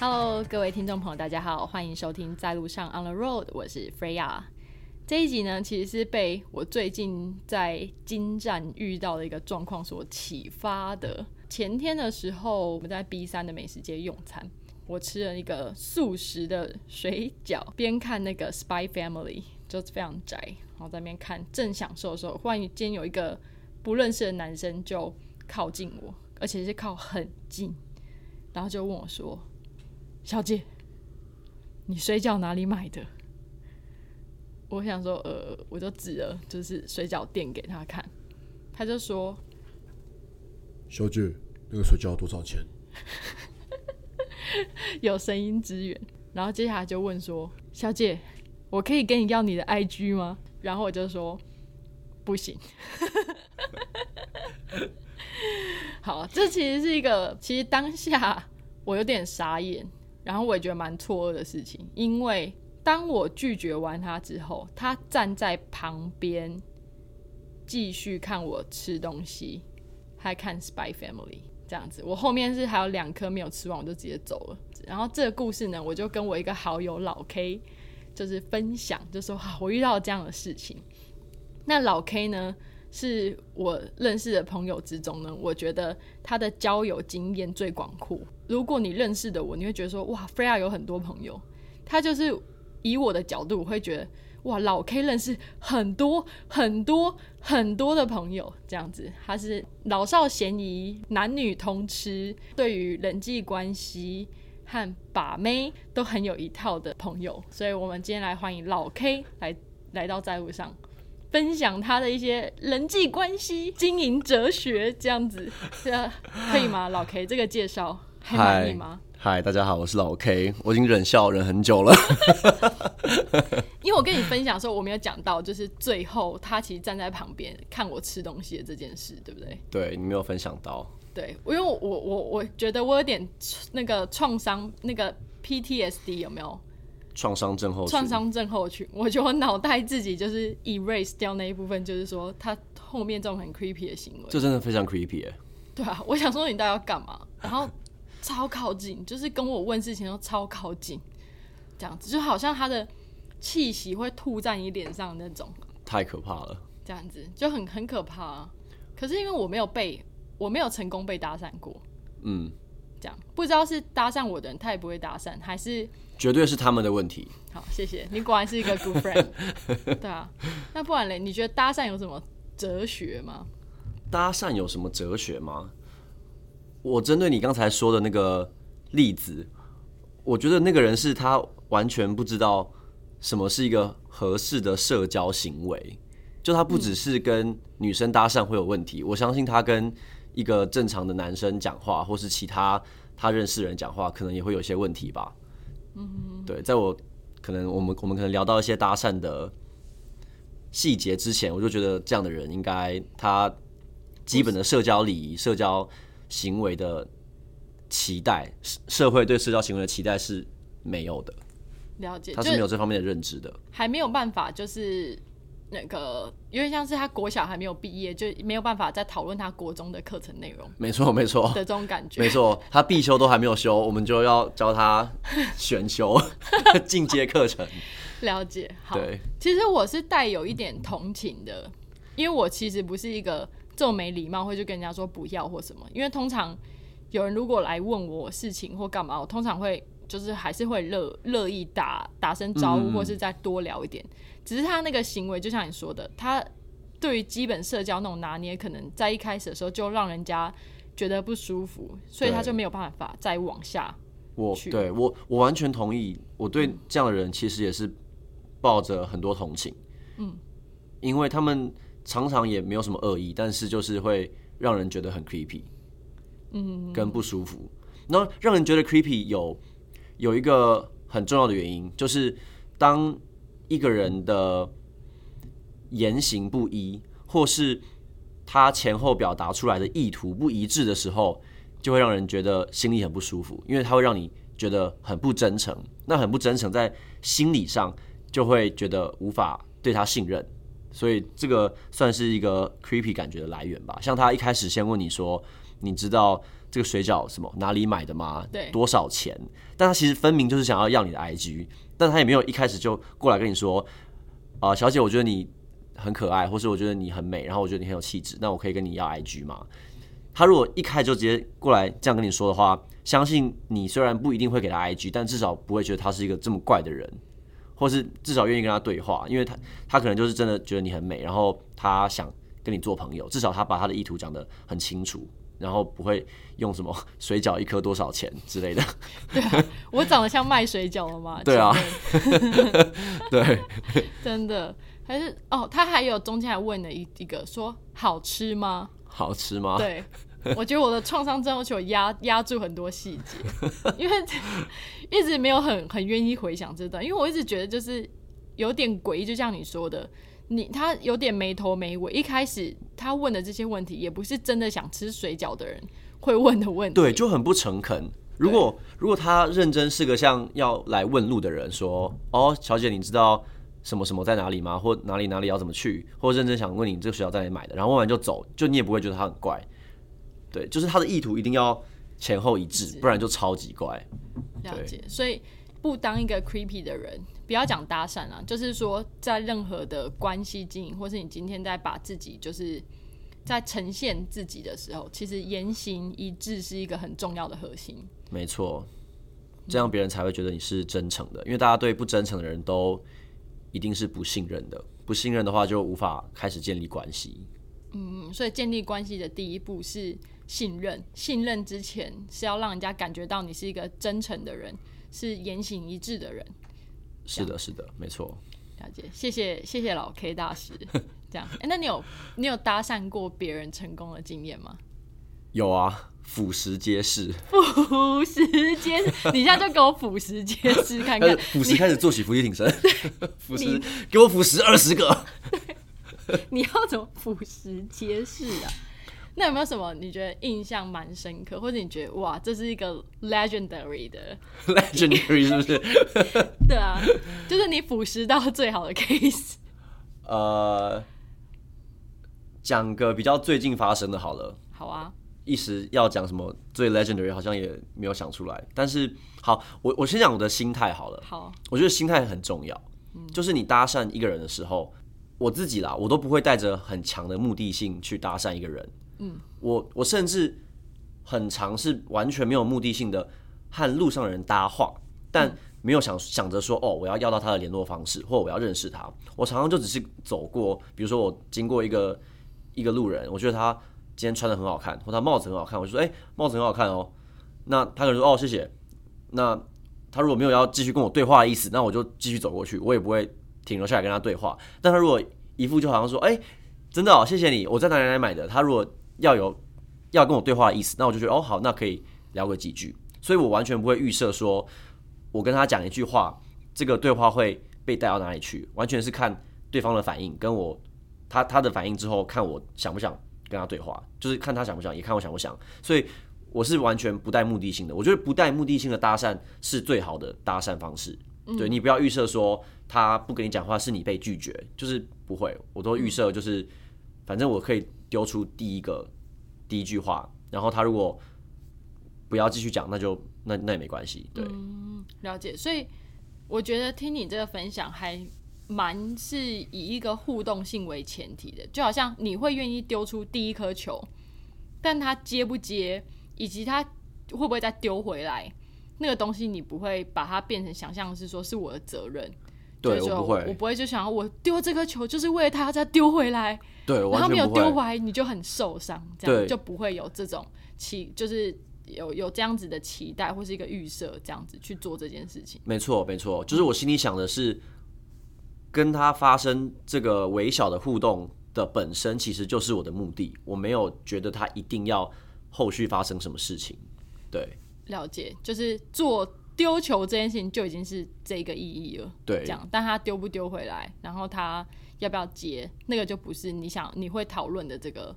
Hello，各位听众朋友，大家好，欢迎收听在路上 On the Road，我是 Freya。这一集呢，其实是被我最近在金站遇到的一个状况所启发的。前天的时候，我们在 B 三的美食街用餐，我吃了一个素食的水饺，边看那个 Spy Family，就非常宅，然后在那边看，正享受的时候，忽然间有一个不认识的男生就靠近我，而且是靠很近，然后就问我说。小姐，你水饺哪里买的？我想说，呃，我就指了就是水饺店给他看，他就说：“小姐，那个水饺多少钱？” 有声音支援，然后接下来就问说：“小姐，我可以跟你要你的 IG 吗？”然后我就说：“不行。”好，这其实是一个，其实当下我有点傻眼。然后我也觉得蛮错愕的事情，因为当我拒绝完他之后，他站在旁边继续看我吃东西，还看《Spy Family》这样子。我后面是还有两颗没有吃完，我就直接走了。然后这个故事呢，我就跟我一个好友老 K 就是分享，就说哈，我遇到这样的事情。那老 K 呢？是我认识的朋友之中呢，我觉得他的交友经验最广阔。如果你认识的我，你会觉得说，哇，Freya 有很多朋友。他就是以我的角度，我会觉得，哇，老 K 认识很多很多很多的朋友，这样子。他是老少咸宜，男女通吃，对于人际关系和把妹都很有一套的朋友。所以我们今天来欢迎老 K 来来到在路上。分享他的一些人际关系、经营哲学，这样子，这可以吗？老 K，这个介绍还满意吗？嗨，大家好，我是老 K，我已经忍笑忍很久了。因为我跟你分享的时候，我没有讲到，就是最后他其实站在旁边看我吃东西的这件事，对不对？对你没有分享到。对，因为我我我觉得我有点那个创伤，那个 PTSD 有没有？创伤症候群，创伤症候群，我觉得我脑袋自己就是 erase 掉那一部分，就是说他后面这种很 creepy 的行为，这真的非常 creepy 哎。对啊，我想说你到底要干嘛？然后超靠近，就是跟我问事情都超靠近，这样子就好像他的气息会吐在你脸上那种，太可怕了。这样子就很很可怕。啊可是因为我没有被，我没有成功被搭讪过，嗯。这样不知道是搭讪我的人，他也不会搭讪，还是绝对是他们的问题。好，谢谢你，果然是一个 good friend。对啊，那不然嘞？你觉得搭讪有什么哲学吗？搭讪有什么哲学吗？我针对你刚才说的那个例子，我觉得那个人是他完全不知道什么是一个合适的社交行为，就他不只是跟女生搭讪会有问题，我相信他跟。一个正常的男生讲话，或是其他他认识人讲话，可能也会有些问题吧。嗯，对，在我可能我们我们可能聊到一些搭讪的细节之前，我就觉得这样的人应该他基本的社交礼仪、社交行为的期待，社会对社交行为的期待是没有的。了解，他是没有这方面的认知的，还没有办法就是。那个因为像是他国小还没有毕业，就没有办法再讨论他国中的课程内容。没错，没错的这种感觉。没错，他必修都还没有修，我们就要教他选修 进阶课程。了解，好。对，其实我是带有一点同情的，因为我其实不是一个这么没礼貌，会去跟人家说不要或什么。因为通常有人如果来问我事情或干嘛，我通常会就是还是会乐乐意打打声招呼，或是再多聊一点。只是他那个行为，就像你说的，他对于基本社交那种拿捏，可能在一开始的时候就让人家觉得不舒服，所以他就没有办法再往下。我对我我完全同意，我对这样的人其实也是抱着很多同情。嗯，因为他们常常也没有什么恶意，但是就是会让人觉得很 creepy，嗯，跟不舒服。那让人觉得 creepy 有有一个很重要的原因，就是当。一个人的言行不一，或是他前后表达出来的意图不一致的时候，就会让人觉得心里很不舒服，因为他会让你觉得很不真诚，那很不真诚，在心理上就会觉得无法对他信任，所以这个算是一个 creepy 感觉的来源吧。像他一开始先问你说，你知道这个水饺什么哪里买的吗？对多少钱？但他其实分明就是想要要你的 IG，但他也没有一开始就过来跟你说，啊、小姐，我觉得你很可爱，或是我觉得你很美，然后我觉得你很有气质，那我可以跟你要 IG 吗？他如果一开始就直接过来这样跟你说的话，相信你虽然不一定会给他 IG，但至少不会觉得他是一个这么怪的人，或是至少愿意跟他对话，因为他他可能就是真的觉得你很美，然后他想跟你做朋友，至少他把他的意图讲得很清楚，然后不会用什么 水饺一颗多少钱之类的。对啊我长得像卖水饺的吗？对啊 对，真的还是哦，他还有中间还问了一一个说好吃吗？好吃吗？对，我觉得我的创伤症候群压压住很多细节，因为一直没有很很愿意回想这段，因为我一直觉得就是有点诡异，就像你说的，你他有点没头没尾。一开始他问的这些问题，也不是真的想吃水饺的人会问的问题。对，就很不诚恳。如果如果他认真是个像要来问路的人，说哦，小姐，你知道什么什么在哪里吗？或哪里哪里要怎么去？或认真想问你这个水饺在哪里买的，然后问完就走，就你也不会觉得他很怪。对，就是他的意图一定要前后一致，不然就超级怪。了解，所以不当一个 creepy 的人，不要讲搭讪啊，就是说在任何的关系经营，或是你今天在把自己就是在呈现自己的时候，其实言行一致是一个很重要的核心。没错，这样别人才会觉得你是真诚的，因为大家对不真诚的人都一定是不信任的，不信任的话就无法开始建立关系。嗯，所以建立关系的第一步是信任，信任之前是要让人家感觉到你是一个真诚的人，是言行一致的人。是的，是的，没错。了解，谢谢谢谢老 K 大师。这样，哎、那你有你有搭讪过别人成功的经验吗？有啊，俯拾皆是，俯拾皆是，你现在就给我俯拾皆是看看俯拾开始做起伏地挺身，俯拾给我俯拾二十个。你要怎么俯拾皆是啊？那有没有什么你觉得印象蛮深刻，或者你觉得哇，这是一个 legendary 的？legendary 是不是？对啊，就是你腐蚀到最好的 case。呃，讲个比较最近发生的好了，好啊，一时要讲什么最 legendary 好像也没有想出来。但是好，我我先讲我的心态好了。好，我觉得心态很重要，就是你搭讪一个人的时候，我自己啦，我都不会带着很强的目的性去搭讪一个人。嗯，我我甚至很尝试完全没有目的性的和路上的人搭话，但没有想想着说哦，我要要到他的联络方式，或我要认识他。我常常就只是走过，比如说我经过一个一个路人，我觉得他今天穿的很好看，或他帽子很好看，我就说哎、帽子很好看哦。那他可能说哦谢谢，那他如果没有要继续跟我对话的意思，那我就继续走过去，我也不会停留下来跟他对话。但他如果一副就好像说，哎、真的哦，谢谢你，我在哪里哪里买的。他如果要有要跟我对话的意思，那我就觉得哦好，那可以聊个几句。所以我完全不会预设说，我跟他讲一句话，这个对话会被带到哪里去，完全是看对方的反应，跟我他他的反应之后，看我想不想跟他对话，就是看他想不想，也看我想不想。所以我是完全不带目的性的。我觉得不带目的性的搭讪是最好的搭讪方式。对你不要预设说他不跟你讲话是你被拒绝，就是不会，我都预设就是反正我可以丢出第一个第一句话，然后他如果不要继续讲，那就那那也没关系。对，了解。所以我觉得听你这个分享还蛮是以一个互动性为前提的，就好像你会愿意丢出第一颗球，但他接不接，以及他会不会再丢回来，那个东西你不会把它变成想象是说是我的责任。对我不会我不会就想要我丢这颗球就是为了他再丢回来，对，然后没有。丢回来，你就很受伤，这样就不会有这种期，就是有有这样子的期待或是一个预设，这样子去做这件事情。没错，没错，就是我心里想的是，跟他发生这个微小的互动的本身，其实就是我的目的。我没有觉得他一定要后续发生什么事情。对，了解，就是做丢球这件事情就已经是这个意义了。对这样，但他丢不丢回来，然后他要不要接，那个就不是你想你会讨论的这个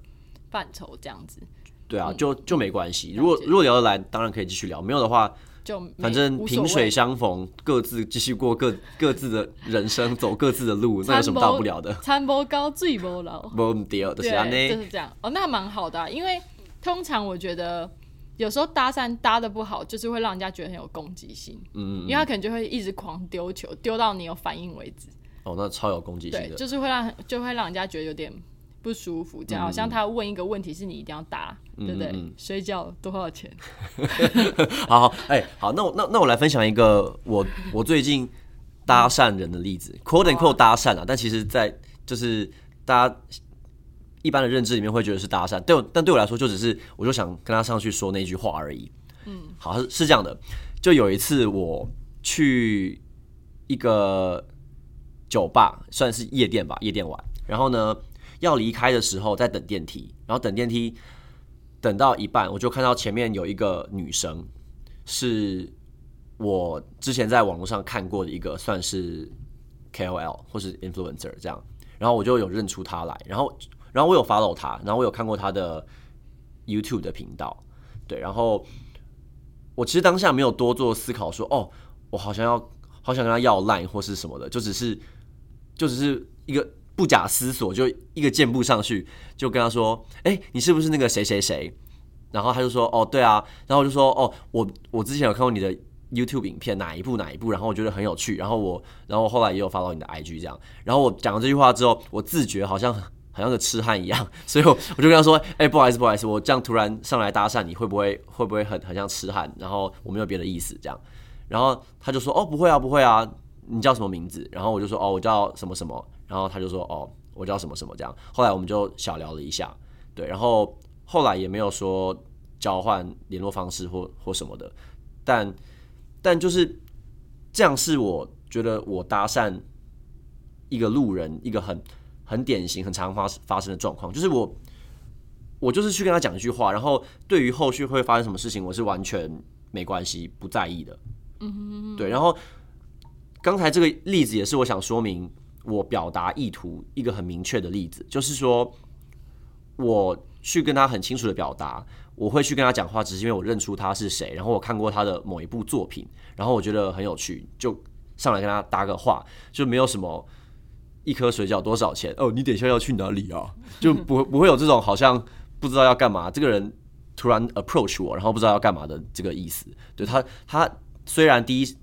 范畴，这样子。对啊，就就没关系。如果如果聊得来，当然可以继续聊；没有的话，就反正萍水相逢，各自继续过各 各自的人生，走各自的路，那有什么大不了的？餐不高，醉不老。对，就？是这样。哦，那还蛮好的啊、因为通常我觉得有时候搭讪搭的不好，就是会让人家觉得很有攻击性。嗯因为他可能就会一直狂丢球，丢到你有反应为止。哦，那超有攻击性对，的。就是会让就会让人家觉得有点不舒服，这样、好像他问一个问题是你一定要答，对不对？水饺多少钱？好好，哎、好，那我那那我来分享一个我我最近搭讪人的例子，quote and quote 搭讪啊，但其实在就是大家一般的认知里面会觉得是搭讪，对我但对我来说就只是我就想跟他上去说那句话而已。嗯，好，是是这样的，就有一次我去一个酒吧，算是夜店吧，夜店玩，然后呢要离开的时候在等电梯，然后等电梯。等到一半，我就看到前面有一个女生，是我之前在网络上看过的一个算是 KOL 或是 influencer 这样，然后我就有认出她来，然后然后我有 follow 他，然后我有看过他的 YouTube 的频道，对，然后我其实当下没有多做思考说，哦，我好像要好想跟他要 line 或是什么的，就只是就只是一个不假思索，就一个箭步上去，就跟他说：“哎、你是不是那个谁谁谁？”然后他就说：“哦，对啊。”然后我就说：“哦，我我之前有看过你的 YouTube 影片，哪一部哪一部，然后我觉得很有趣。然后我，然后后来也有发到你的 IG 这样。然后我讲了这句话之后，我自觉好像很好像个痴汉一样，所以我我就跟他说：“哎、不好意思，不好意思，我这样突然上来搭讪你，会不会会不会很很像痴汉？然后我没有别的意思这样。”然后他就说：“哦，不会啊，不会啊，你叫什么名字？”然后我就说：“哦，我叫什么什么。”然后他就说：“哦，我叫什么什么。”这样，后来我们就小聊了一下，对，然后后来也没有说交换联络方式或或什么的，但但就是这样，是我觉得我搭讪一个路人一个很很典型、很常发发生的状况，就是我我就是去跟他讲一句话，然后对于后续会发生什么事情，我是完全没关系、不在意的。嗯，对。然后刚才这个例子也是我想说明我表达意图一个很明确的例子，就是说我去跟他很清楚的表达，我会去跟他讲话，只是因为我认出他是谁，然后我看过他的某一部作品，然后我觉得很有趣，就上来跟他搭个话，就没有什么一颗水饺多少钱哦，你等一下要去哪里啊？就不会不会有这种好像不知道要干嘛，这个人突然 approach 我，然后不知道要干嘛的这个意思。对他，他虽然第一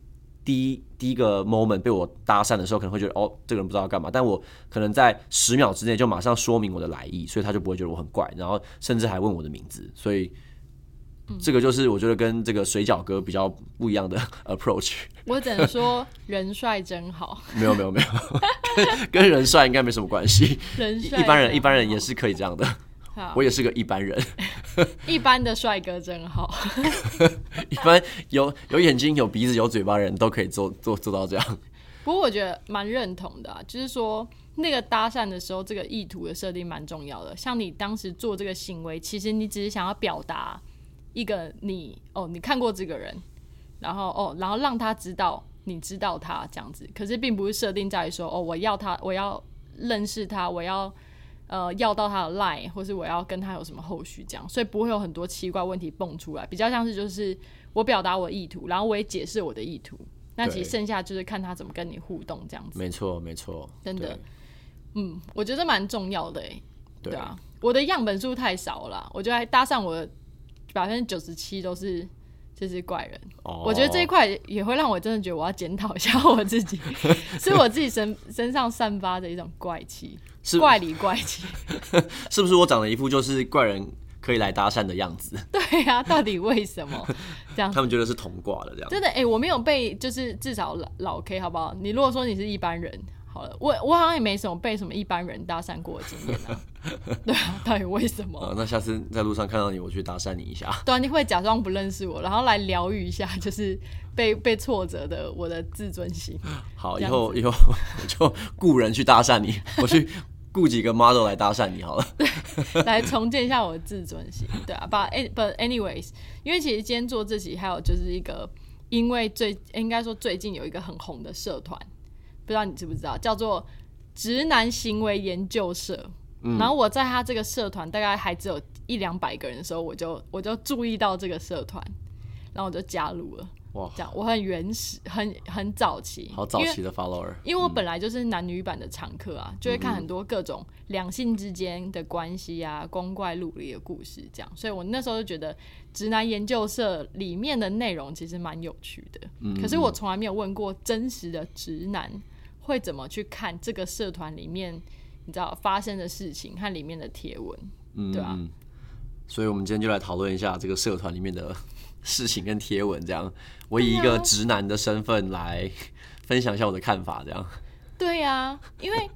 第一第一个 moment 被我搭讪的时候，可能会觉得哦，这个人不知道要干嘛，但我可能在十秒之内就马上说明我的来意，所以他就不会觉得我很怪，然后甚至还问我的名字，所以。这个就是我觉得跟这个水饺哥比较不一样的 approach。我只能说人帅真好，没有没有没有，跟 跟人帅应该没什么关系。人帅一般人一般人也是可以这样的，我也是个一般人。一般的帅哥真好。一般有有眼睛、有鼻子、有嘴巴的人都可以做做做到这样。不过我觉得蛮认同的、啊，就是说那个搭讪的时候，这个意图的设定蛮重要的。像你当时做这个行为，其实你只是想要表达一个你哦，你看过这个人，然后哦，然后让他知道你知道他这样子。可是并不是设定在于说哦，我要他，我要认识他，我要呃要到他的 line，或是我要跟他有什么后续这样，所以不会有很多奇怪问题蹦出来。比较像是就是我表达我意图，然后我也解释我的意图。那其实剩下就是看他怎么跟你互动这样子。没错没错，真的嗯，我觉得蛮重要的诶。对啊，我的样本数太少了，我觉得还搭上我的百分之九十七都是就是怪人。哦我觉得这一块也会让我真的觉得我要检讨一下我自己，是我自己身身上散发的一种怪气，是怪里怪气。是不是我长得一副就是怪人可以来搭讪的样子？对啊，到底为什么 这样他们觉得是同挂的这样。真的，哎、我没有被，就是至少老老 K 好不好？你如果说你是一般人，好了，我我好像也没什么被什么一般人搭讪过的经验啊。对啊，到底为什么？呃，那下次在路上看到你，我去搭讪你一下。对啊，你会假装不认识我，然后来疗愈一下，就是被被挫折的我的自尊心。好，以后以后我就雇人去搭讪你，我去雇几个 model 来搭讪你好了。对来重建一下我的自尊心，对啊，but anyways，因为其实今天做这期还有就是一个，因为最应该说最近有一个很红的社团，不知道你知不知道，叫做直男行为研究社。然后我在他这个社团大概还只有一两百个人的时候，我就我就注意到这个社团，然后我就加入了。哇，这样我很原始，很很早期，好早期的 follower，因为我本来就是男女版的常客啊，就会看很多各种两性之间的关系啊、光怪陆离的故事，这样，所以我那时候就觉得直男研究社里面的内容其实蛮有趣的。可是我从来没有问过真实的直男会怎么去看这个社团里面你知道发生的事情和里面的贴文，嗯对啊。嗯所以我们今天就来讨论一下这个社团里面的事情跟贴文，这样我以一个直男的身份来分享一下我的看法，这样。对呀、因为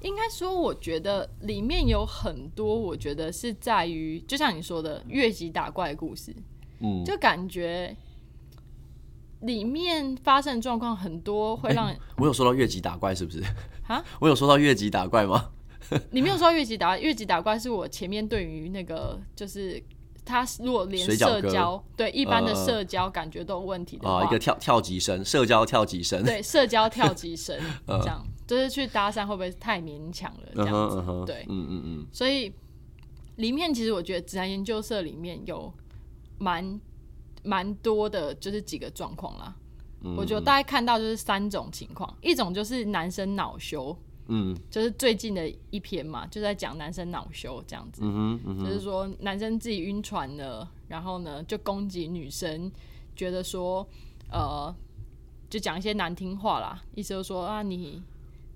应该说，我觉得里面有很多，我觉得是在于，就像你说的越级打怪的故事，嗯，就感觉里面发生的状况很多会让、我有说到越级打怪是不是？啊，我有说到越级打怪吗？你没有说到越级打怪，越级打怪是我前面对于那个就是。他如果连社交对一般的呃社交感觉都有问题的话，啊，一个跳跳级生，社交跳级生。对社交跳级生 这样，就是去搭讪会不会太勉强了这嗯样子？对，嗯嗯嗯，所以里面其实我觉得指南研究社里面有蛮蛮多的，就是几个状况啦。嗯我觉得大概看到就是三种情况，一种就是男生恼羞，嗯就是最近的一篇嘛，就在讲男生恼羞这样子，嗯哼嗯，就是说男生自己晕船了，然后呢就攻击女生，觉得说呃，就讲一些难听话啦，意思就是说啊你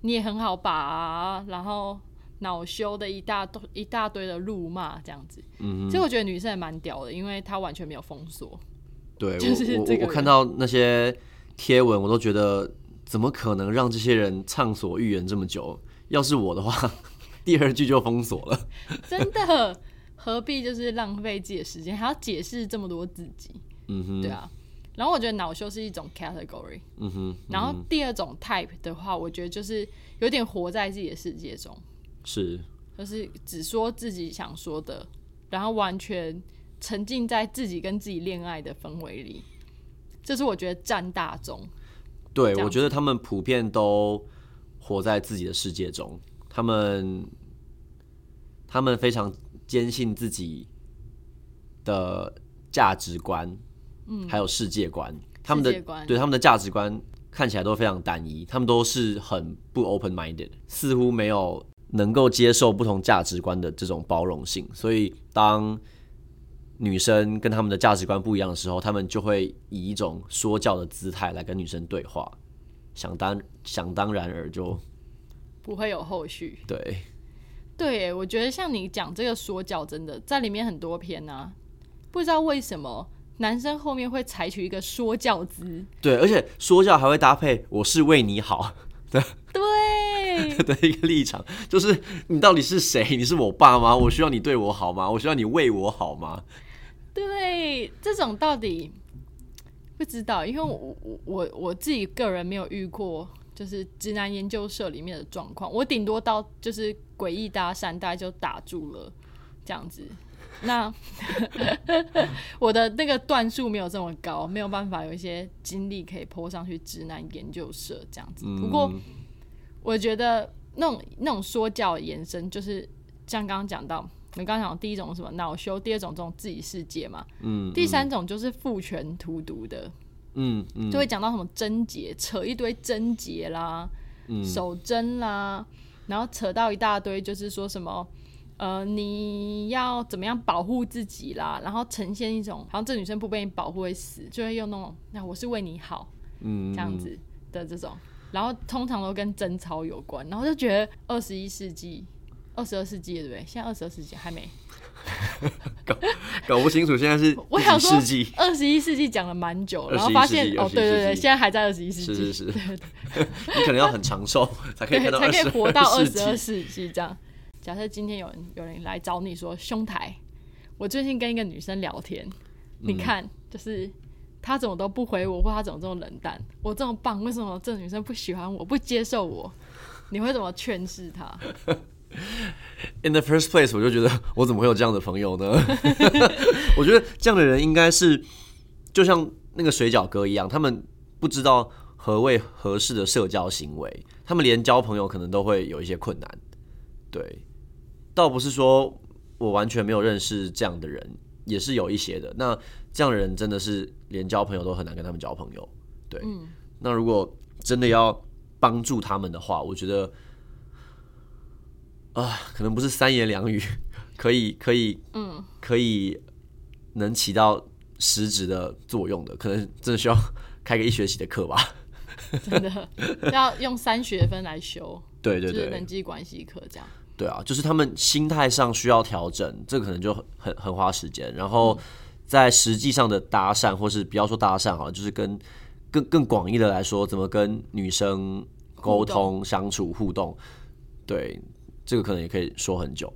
你也很好把啊，然后恼羞的一大堆一大堆的怒骂这样子。嗯其实我觉得女生也蛮屌的，因为她完全没有封锁。对就是我我这个人我看到那些贴文，我都觉得怎么可能让这些人畅所欲言这么久？要是我的话，第二句就封锁了。真的，何必就是浪费自己的时间，还要解释这么多自己？嗯哼，对啊。然后我觉得恼羞是一种 category，嗯哼，然后第二种 type 的话，我觉得就是有点活在自己的世界中，是就是只说自己想说的，然后完全沉浸在自己跟自己恋爱的氛围里，这是我觉得占大宗。对，我觉得他们普遍都活在自己的世界中，他们他们非常坚信自己的价值观，嗯，还有世界观，他们的对他们的价值观看起来都非常单一，他们都是很不 open minded，似乎没有能够接受不同价值观的这种包容性，所以当女生跟他们的价值观不一样的时候，他们就会以一种说教的姿态来跟女生对话，想当想当然而就不会有后续。对，对，我觉得像你讲这个说教，真的在里面很多篇啊、不知道为什么男生后面会采取一个说教姿，对，而且说教还会搭配“我是为你好 对” 的一个立场，就是你到底是谁？你是我爸吗？我需要你对我好吗？我需要你为我好吗？对，这种到底不知道，因为我我我我自己个人没有遇过，就是直男研究社里面的状况，我顶多到就是诡异搭讪，大概就打住了这样子。那 我的那个段数没有这么高，没有办法有一些精力可以泼上去直男研究社这样子。不过嗯我觉得那种那种说教的延伸，就是像刚刚讲到，你刚刚讲第一种是什么？恼羞，第二种这种自己世界嘛，嗯第三种就是父权荼毒的，嗯嗯，就会讲到什么贞洁，扯一堆贞洁啦，嗯。守贞啦，然后扯到一大堆，就是说什么。呃，你要怎么样保护自己啦？然后呈现一种好像这女生不被你保护会死，就会用那种那我是为你好，嗯。这样子的这种，然后通常都跟贞操有关，然后就觉得二十一世纪、二十二世纪了对不对？现在二十二世纪还没，搞搞不清楚现在是 我想说几世纪，二十一世纪讲了蛮久，然后发现哦，对对对，现在还在二十一世纪，是是是，你可能要很长寿才可以，看到才可以活到二22十二世纪。这样。假设今天有人有人来找你说兄台，我最近跟一个女生聊天，你看就是她怎么都不回我，或她怎么这么冷淡，我这么棒，为什么这女生不喜欢我，不接受我？你会怎么劝示她？In the first place，我就觉得我怎么会有这样的朋友呢？我觉得这样的人应该是就像那个水饺哥一样，他们不知道何谓合适的社交行为，他们连交朋友可能都会有一些困难。对，倒不是说我完全没有认识这样的人，也是有一些的。那这样的人真的是连交朋友都很难跟他们交朋友。对，那如果真的要帮助他们的话，我觉得啊，可能不是三言两语 可以可以嗯可以能起到实质的作用的，可能真的需要开个一学期的课吧。真的要用三学分来修，对对对，人际关系课这样。对啊，就是他们心态上需要调整，这可能就很很很花时间。然后在实际上的搭讪，或是不要说搭讪好了，就是跟更更广义的来说，怎么跟女生沟通、相处、互动，对这个可能也可以说很久。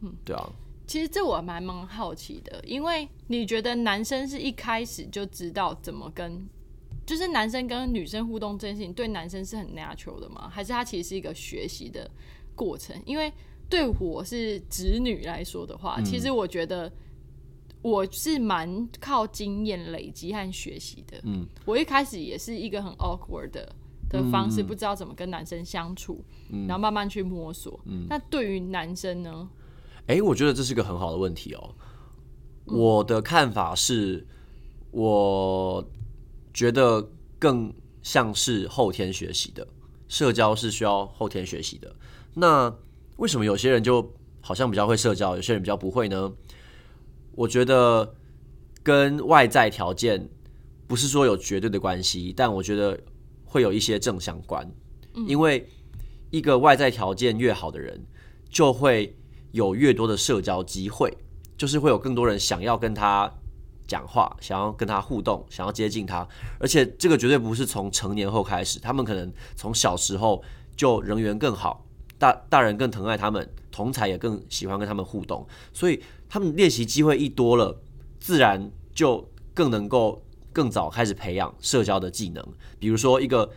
嗯，对啊。其实这我蛮蛮好奇的，因为你觉得男生是一开始就知道怎么跟，就是男生跟女生互动这件事情，对男生是很 natural 的吗？还是他其实是一个学习的？过程，因为对我是子女来说的话，其实我觉得我是蛮靠经验累积和学习的。嗯，我一开始也是一个很 awkward 的的方式，不知道怎么跟男生相处，然后慢慢去摸索。嗯，那对于男生呢？哎，我觉得这是一个很好的问题哦。我的看法是，我觉得更像是后天学习的，社交是需要后天学习的。那为什么有些人就好像比较会社交，有些人比较不会呢？我觉得跟外在条件不是说有绝对的关系，但我觉得会有一些正相关。因为一个外在条件越好的人，就会有越多的社交机会，就是会有更多人想要跟他讲话，想要跟他互动，想要接近他。而且这个绝对不是从成年后开始，他们可能从小时候就人缘更好。大大人更疼爱他们，同才也更喜欢跟他们互动，所以他们练习机会一多了，自然就更能够更早开始培养社交的技能。比如说，一个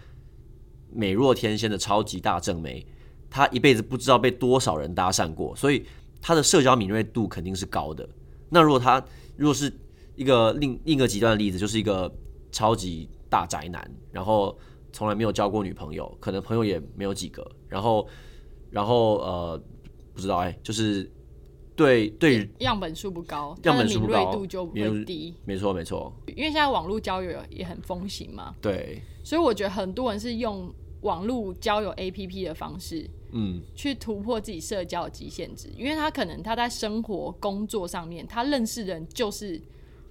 美若天仙的超级大正妹，她一辈子不知道被多少人搭讪过，所以她的社交敏锐度肯定是高的。那如果她如果是一个另另一个极端的例子，就是一个超级大宅男，然后从来没有交过女朋友，可能朋友也没有几个，然后。然后呃，不知道哎，就是对对样本数不高，样本数不高，度就会低。没错没错，因为现在网络交友也很风行嘛。对，所以我觉得很多人是用网络交友 APP 的方式，嗯，去突破自己社交的极限值。因为他可能他在生活工作上面，他认识人就是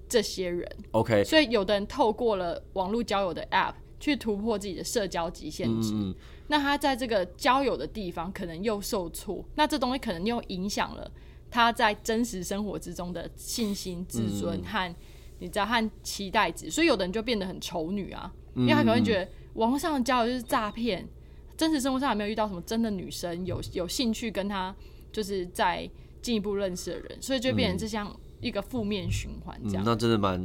这些人。OK，所以有的人透过了网络交友的 App 去突破自己的社交极限值。那他在这个交友的地方可能又受挫，那这东西可能又影响了他在真实生活之中的信心、自尊和你知道和期待值，所以有的人就变得很丑女啊，因为他可能觉得网络上的交友就是诈骗，真实生活上也没有遇到什么真的女生有有兴趣跟他就是在进一步认识的人，所以就变成这像一个负面循环这样。那真的蛮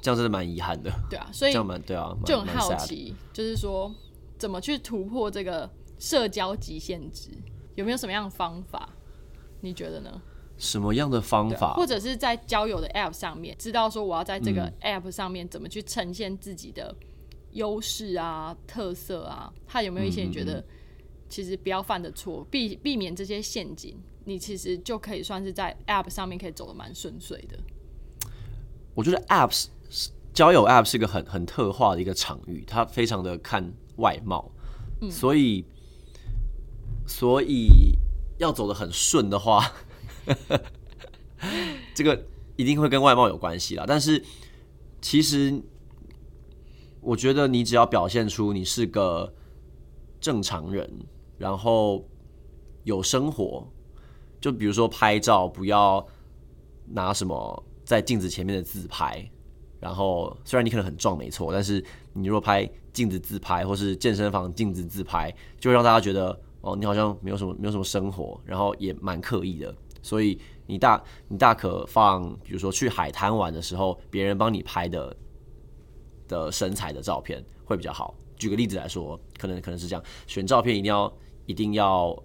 这样，真的蛮遗憾的。对啊，所以这样蛮对啊，就很好奇，就是说。怎么去突破这个社交极限值？有没有什么样的方法？你觉得呢？什么样的方法？或者是在交友的 App 上面，知道说我要在这个 App 上面怎么去呈现自己的优势啊、特色啊？他有没有一些你觉得其实不要犯的错，避避免这些陷阱？你其实就可以算是在 App 上面可以走的蛮顺遂的。我觉得 Apps 交友 App 是一个很很特化的一个场域，它非常的看。外貌，所以所以要走的很顺的话，这个一定会跟外貌有关系啦。但是其实我觉得你只要表现出你是个正常人，然后有生活，就比如说拍照不要拿什么在镜子前面的自拍。然后虽然你可能很壮没错，但是你如果拍镜子自拍，或是健身房镜子自拍，就会让大家觉得哦，你好像没有什么没有什么生活，然后也蛮刻意的。所以你大你大可放，比如说去海滩玩的时候，别人帮你拍的的身材的照片会比较好。举个例子来说，可能可能是这样，选照片一定要一定要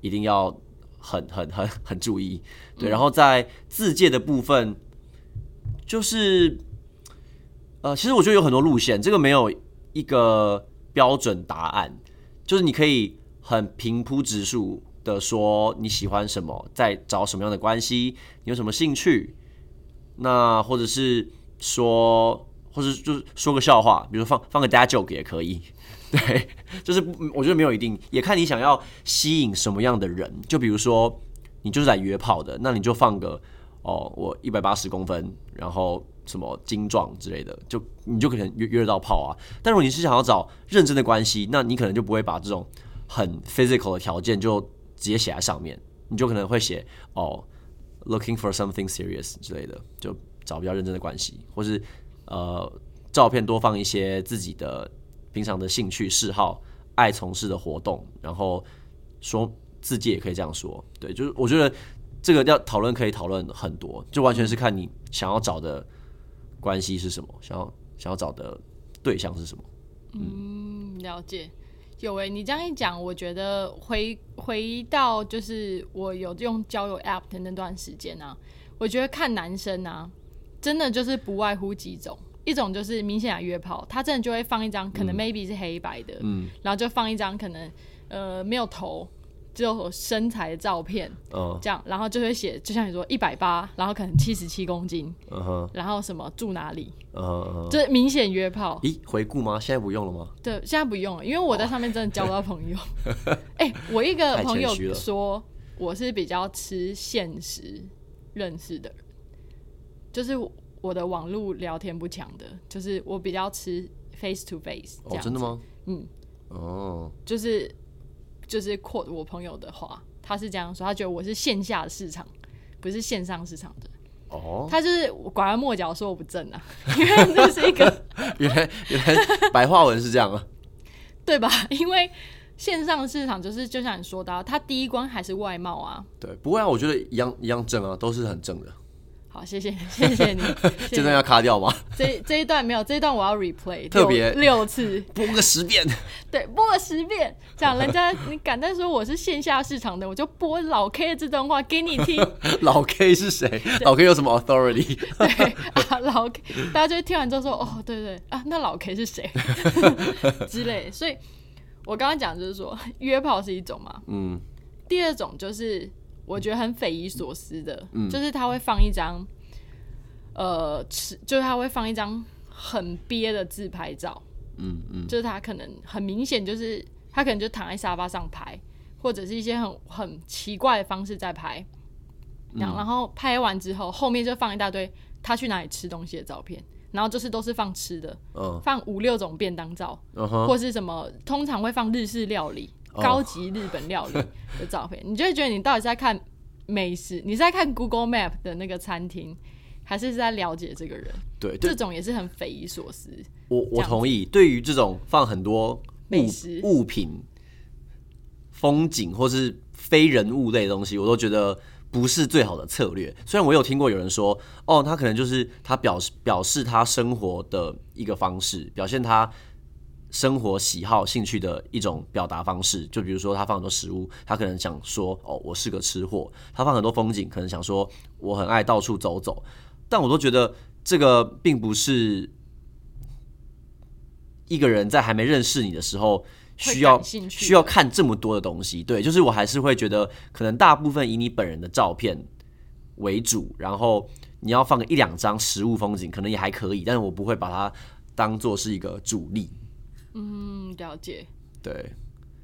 一定要很很很很注意。对，然后在自介的部分，就是。呃，其实我觉得有很多路线，这个没有一个标准答案，就是你可以很平铺直述的说你喜欢什么，在找什么样的关系，你有什么兴趣，那或者是说，或是就是说个笑话，比如放放个 dad joke 也可以。对，就是我觉得没有一定，也看你想要吸引什么样的人。就比如说你就是来约炮的，那你就放个哦，我一百八十公分，然后什么精壮之类的，就你就可能约约得到炮啊。但如果你是想要找认真的关系，那你可能就不会把这种很 physical 的条件就直接写在上面，你就可能会写哦，looking for something serious 之类的，就找比较认真的关系，或是呃，照片多放一些自己的。平常的兴趣嗜好、爱从事的活动，然后说自己也可以这样说，对，就是我觉得这个要讨论可以讨论很多，就完全是看你想要找的关系是什么，想要想要找的对象是什么。嗯，了解。有诶，你这样一讲，我觉得回回到就是我有用交友 App 的那段时间啊，我觉得看男生啊，真的就是不外乎几种。一种就是明显的约炮，他真的就会放一张可能 maybe 是黑白的，嗯，然后就放一张可能呃没有头，只有身材的照片，嗯，这样，然后就会写，就像你说一百八，然后可能七十七公斤，嗯哼，然后什么住哪里，嗯哼，就是明显约炮。咦，回顾吗？现在不用了吗？对，现在不用了，因为我在上面真的交不到朋友。哎，我一个朋友说我是比较吃现实认识的人，就是。我的网络聊天不强的，就是我比较吃 face to face。哦，真的吗？嗯，哦，就是就是 quote 我朋友的话，他是这样说，他觉得我是线下的市场，不是线上市场的。哦，他就是拐弯抹角说我不正啊，因为那是一个 原来原来白话文是这样啊，对吧？因为线上市场就是就像你说的，他第一关还是外貌啊。对，不会啊，我觉得一样一样正啊，都是很正的。好，谢谢，谢谢你。这段要卡掉吗？这这一段没有，这一段我要 replay，特别六次，播个十遍。对，播个十遍，这样人家你敢再说我是线下市场的，我就播老 K 的这段话给你听。老 K 是谁？老 K 有什么 authority？对啊，老 K，大家就听完之后说，哦，对对啊，那老 K 是谁？之类。所以我刚刚讲就是说，约炮是一种嘛，嗯，第二种就是。我觉得很匪夷所思的，就是他会放一张，呃，吃，就是他会放一张很憋的自拍照，嗯嗯，就是他可能很明显就是他可能就躺在沙发上拍，或者是一些很很奇怪的方式在拍，然然后拍完之后后面就放一大堆他去哪里吃东西的照片，然后就是都是放吃的，放五六种便当照，或是什么，通常会放日式料理。高级日本料理的照片，你就会觉得你到底是在看美食，你是在看 Google Map 的那个餐厅，还是是在了解这个人？对，这种也是很匪夷所思。我我同意，对于这种放很多美食物品、风景或是非人物类的东西，我都觉得不是最好的策略。虽然我有听过有人说，哦，他可能就是他表示表示他生活的一个方式，表现他。生活喜好、兴趣的一种表达方式，就比如说他放很多食物，他可能想说：“哦，我是个吃货。”他放很多风景，可能想说：“我很爱到处走走。”但我都觉得这个并不是一个人在还没认识你的时候需要需要看这么多的东西。对，就是我还是会觉得，可能大部分以你本人的照片为主，然后你要放个一两张食物风景，可能也还可以，但是我不会把它当做是一个主力。嗯，了解。对，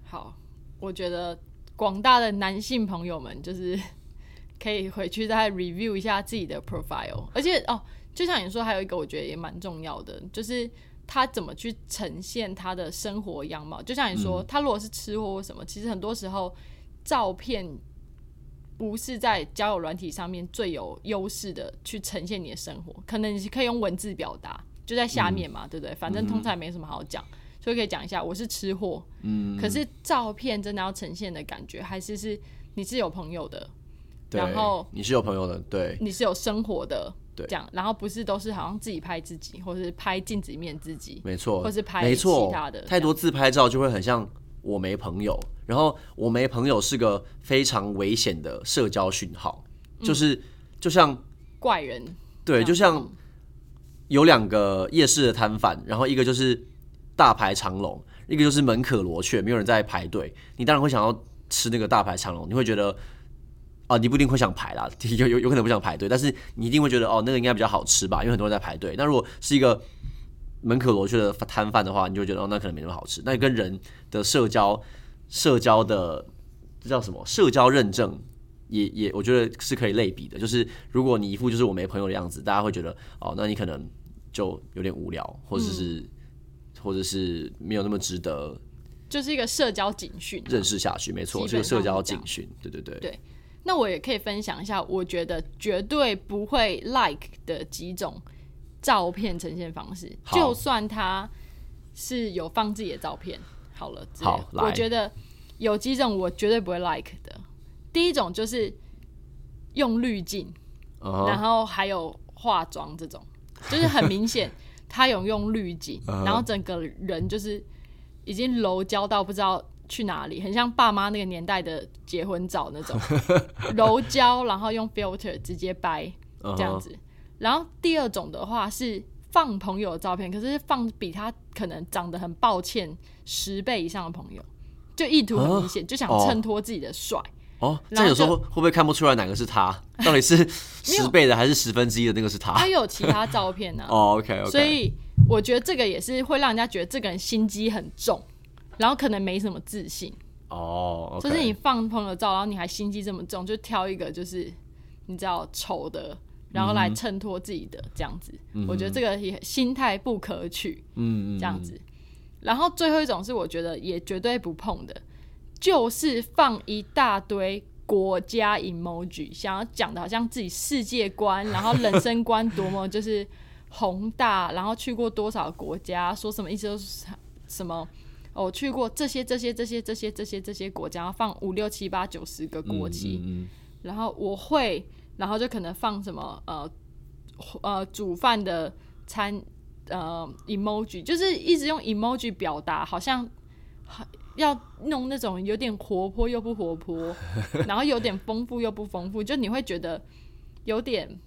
好，我觉得广大的男性朋友们就是 可以回去再 review 一下自己的 profile，而且哦，就像你说，还有一个我觉得也蛮重要的，就是他怎么去呈现他的生活样貌。就像你说，他如果是吃货或什么，其实很多时候照片不是在交友软体上面最有优势的去呈现你的生活，可能你可以用文字表达，就在下面嘛，对不对？反正通常没什么好讲。所以可以讲一下，我是吃货，嗯，可是照片真的要呈现的感觉，还是是你是有朋友的，然后你是有朋友的，对，你是有生活的，对，这样，然后不是都是好像自己拍自己，或是拍镜子里面自己，没错，或是拍其他的，太多自拍照就会很像我没朋友，然后我没朋友是个非常危险的社交讯号，就是就像怪人，对，就像有两个夜市的摊贩，然后一个就是。大排长龙，一个就是门可罗雀，没有人在排队，你当然会想要吃那个大排长龙，你会觉得啊，你不一定会想排啦，有有有可能不想排队，但是你一定会觉得哦，那个应该比较好吃吧，因为很多人在排队。那如果是一个门可罗雀的摊贩的话，你就觉得哦，那可能没那么好吃。那跟人的社交社交的这叫什么？社交认证也也，我觉得是可以类比的。就是如果你一副就是我没朋友的样子，大家会觉得哦，那你可能就有点无聊，或者是、或者是没有那么值得就是一个社交警讯。认识下去。没错，基是个社交警讯。对对对。对那我也可以分享一下，我觉得绝对不会 like 的几种照片呈现方式，就算他是有放自己的照片，好了好我觉得有几种我绝对不会 like 的。第一种就是用滤镜，然后还有化妆这种，就是很明显他有用滤镜，嗯。然后整个人就是已经柔焦到不知道去哪里，很像爸妈那个年代的结婚照那种。柔焦，然后用 filter 直接掰这样子。然后第二种的话是放朋友的照片，可是放比他可能长得很抱歉十倍以上的朋友，就意图很明显，就想哦衬托自己的帅。哦，这样有时候会会不会看不出来哪个是他？到底是十倍的还是十分之一的那个是他？他有其他照片呢、哦，OK OK，所以我觉得这个也是会让人家觉得这个人心机很重，然后可能没什么自信。哦就是你放朋友照，然后你还心机这么重，就挑一个就是你知道丑的，然后来衬托自己的这样子。我觉得这个也心态不可取，嗯嗯这样子。然后最后一种是我觉得也绝对不碰的，就是放一大堆国家 emoji，想要讲的好像自己世界观，然后人生观多么就是宏大，然后去过多少国家，说什么意思都是什么。哦，我去过这些这些这些这些这些这些国家，然后放五六七八九十个国旗，嗯然后我会，然后就可能放什么呃呃煮饭的餐呃 emoji，就是一直用 emoji 表达，好像好要弄那种有点活泼又不活泼，然后有点丰富又不丰富，就你会觉得有点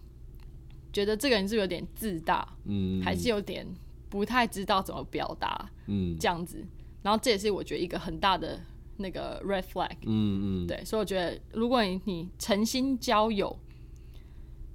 觉得这个人是有点自大，嗯。还是有点不太知道怎么表达嗯。这样子，然后这也是我觉得一个很大的那个 red flag。嗯嗯，对，所以我觉得，如果你你诚心交友，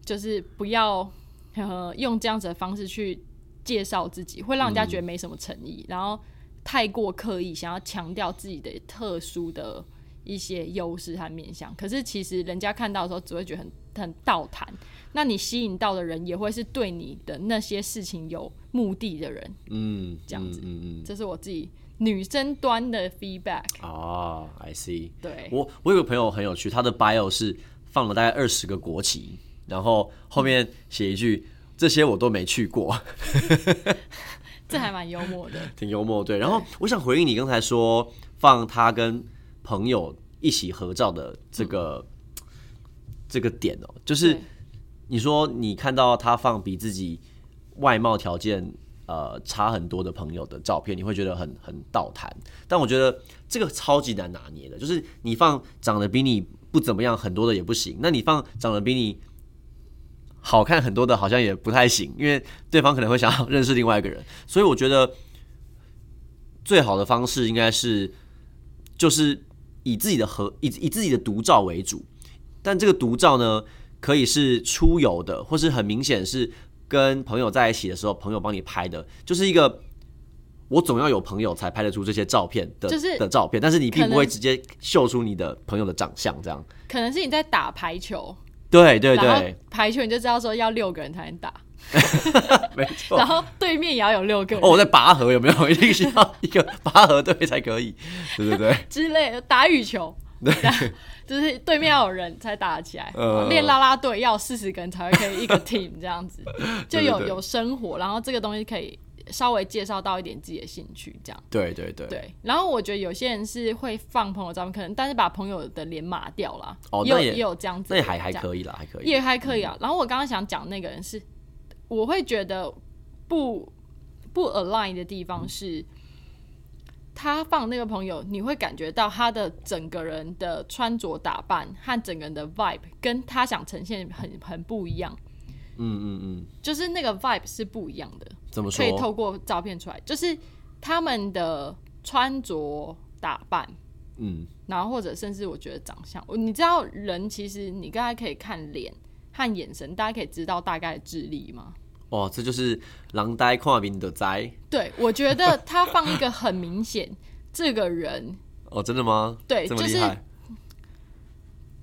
就是不要呃用这样子的方式去介绍自己，会让人家觉得没什么诚意，然后太过刻意想要强调自己的特殊的一些优势和面向。可是其实人家看到的时候，只会觉得很很倒谈。那你吸引到的人，也会是对你的那些事情有目的的人。嗯，这样子嗯嗯这是我自己女生端的 feedback。嗯，哦，I see。对，我我有个朋友很有趣，他的 bio 是放了大概二十个国旗，然后后面写一句这些我都没去过，这还蛮幽默的。挺幽默。对，然后我想回应你刚才说放他跟朋友一起合照的这个、这个点哦、就是你说你看到他放比自己外貌条件呃差很多的朋友的照片，你会觉得很很倒谈。但我觉得这个超级难拿捏的，就是你放长得比你不怎么样很多的也不行，那你放长得比你好看很多的，好像也不太行，因为对方可能会想要认识另外一个人。所以我觉得最好的方式应该是就是以自己的合以以自己的独照为主，但这个独照呢，可以是出游的，或是很明显是跟朋友在一起的时候，朋友帮你拍的，就是一个我总要有朋友才拍得出这些照片的，就是的照片，但是你并不会直接秀出你的朋友的长相，这样。可能是你在打排球，对对对，排球你就知道说要六个人才能打，没错。然后对面也要有六个人、哦，我在拔河有没有？一定需要一个拔河队才可以，对对对。之类的，打羽球，对，就是对面要有人才打得起来。呃。练啦啦队要四十个人才会可以一个 team 这样子，就有有生活，然后这个东西可以稍微介绍到一点自己的兴趣，这样。对对对，对，然后我觉得有些人是会放朋友照片，可能但是把朋友的脸码掉了，也有哦那也也有这样子那也还还可以啦，还可以。也还可以啊。然后我刚刚想讲那个人是，我会觉得不不 align 的地方是，他放那个朋友，你会感觉到他的整个人的穿着打扮和整个人的 vibe 跟他想呈现很很不一样，嗯嗯嗯，就是那个 vibe 是不一样的。怎么说可以？透过照片出来，就是他们的穿着打扮嗯，然后或者甚至我觉得长相，你知道人其实你刚才可以看脸和眼神，大家可以知道大概的智力吗？哦，这就是狼呆跨名的灾对，我觉得他放一个很明显，这个人哦，真的吗？对就是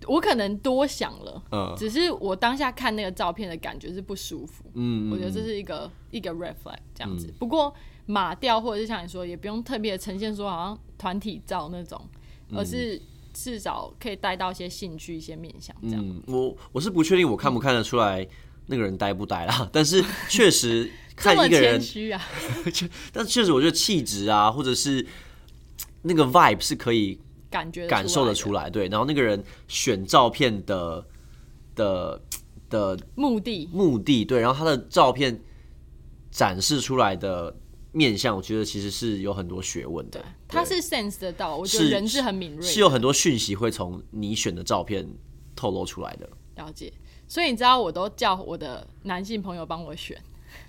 我可能多想了，嗯只是我当下看那个照片的感觉是不舒服。嗯，我觉得这是一个一个 red flag 这样子。不过马调或者是像你说，也不用特别呈现说好像团体照那种，嗯而是至少可以带到一些兴趣、一些面向这样。嗯，我我是不确定我看不看得出来那个人呆不呆啦，但是确实 看一个人！但确实我觉得气质啊，或者是那个 vibe 是可以感觉感受得出来来，对。然后那个人选照片的的的的目的。目的，对，然后他的照片展示出来的面相，我觉得其实是有很多学问的。对他是 sense 得到，我觉得人是很敏锐，是有很多讯息会从你选的照片透露出来的。了解。所以你知道，我都叫我的男性朋友帮我选。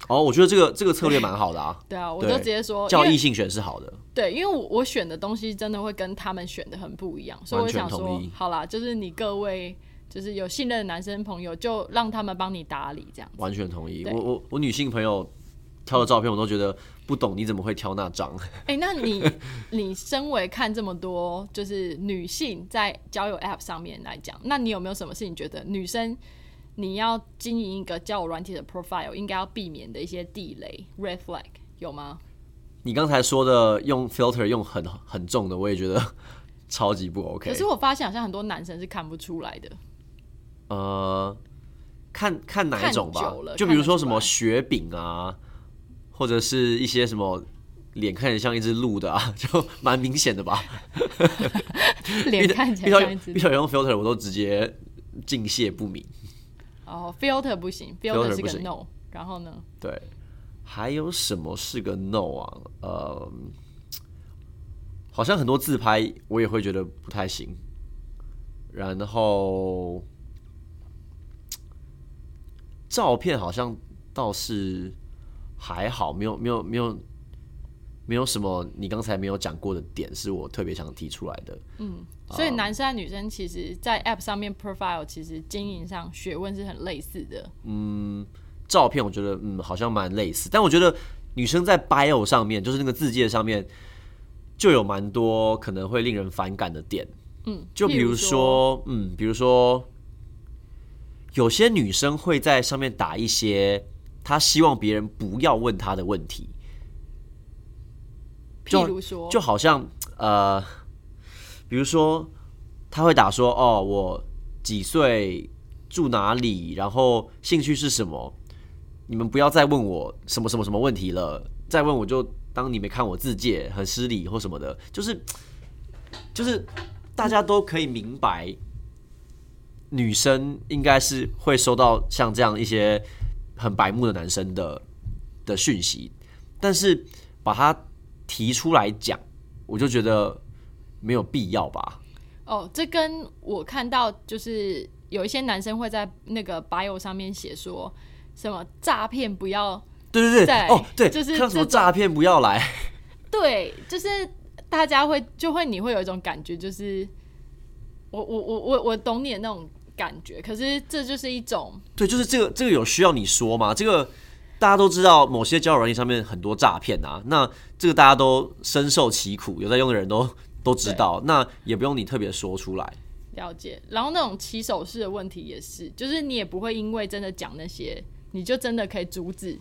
哦，我觉得这个这个策略蛮好的啊，对啊，我就直接说，叫异性选是好的。对，因为我我选的东西真的会跟他们选的很不一样，所以我想说，好啦，就是你各位就是有信任的男生朋友，就让他们帮你打理这样。完全同意。我我我女性朋友挑的照片，我都觉得不懂你怎么会挑那张。哎、那你 你身为看这么多就是女性在交友 App 上面来讲，那你有没有什么事情觉得女生你要经营一个交友软体的 profile 应该要避免的一些地雷 red flag 有吗？你刚才说的用 filter 用很很重的，我也觉得 超级不 OK 可。是我发现好像很多男生是看不出来的。呃，看看哪一种吧就比如说什么雪饼啊，或者是一些什么脸看起来像一只鹿的啊，就蛮明显的吧。脸看起来像一只遇到用 filter，我都直接敬谢不敏。哦，filter 不行 filter，filter 是个 no。然后呢？对，还有什么是个 no 啊？呃，好像很多自拍我也会觉得不太行。然后照片好像倒是还好，没有没有没有没有什么你刚才没有讲过的点是我特别想提出来的。嗯所以男生和女生其实，在 App 上面 profile 其实经营上学问是很类似的。嗯照片我觉得嗯好像蛮类似，但我觉得女生在 bio 上面，就是那个字界上面，就有蛮多可能会令人反感的点。嗯，就比如说，嗯，比如说，有些女生会在上面打一些她希望别人不要问她的问题，就譬如说，就好像呃，比如说，他会打说：“哦，我几岁，住哪里，然后兴趣是什么？你们不要再问我什么什么什么问题了，再问我就当你没看我字界，很失礼或什么的。”就是就是大家都可以明白，女生应该是会收到像这样一些很白目的男生的的讯息，但是把它提出来讲，我就觉得没有必要吧。哦，这跟我看到就是有一些男生会在那个 bio 上面写说什么诈骗不要对对对，对哦对，就是看什么诈骗不要来，对，就是大家会就会你会有一种感觉，就是我我我我我懂你的那种感觉，可是这就是一种对，就是这个这个有需要你说吗？这个大家都知道，某些交友软件上面很多诈骗啊，那这个大家都深受其苦，有在用的人都 都知道，那也不用你特别说出来。了解。然后那种起手式的问题也是，就是你也不会因为真的讲那些，你就真的可以阻止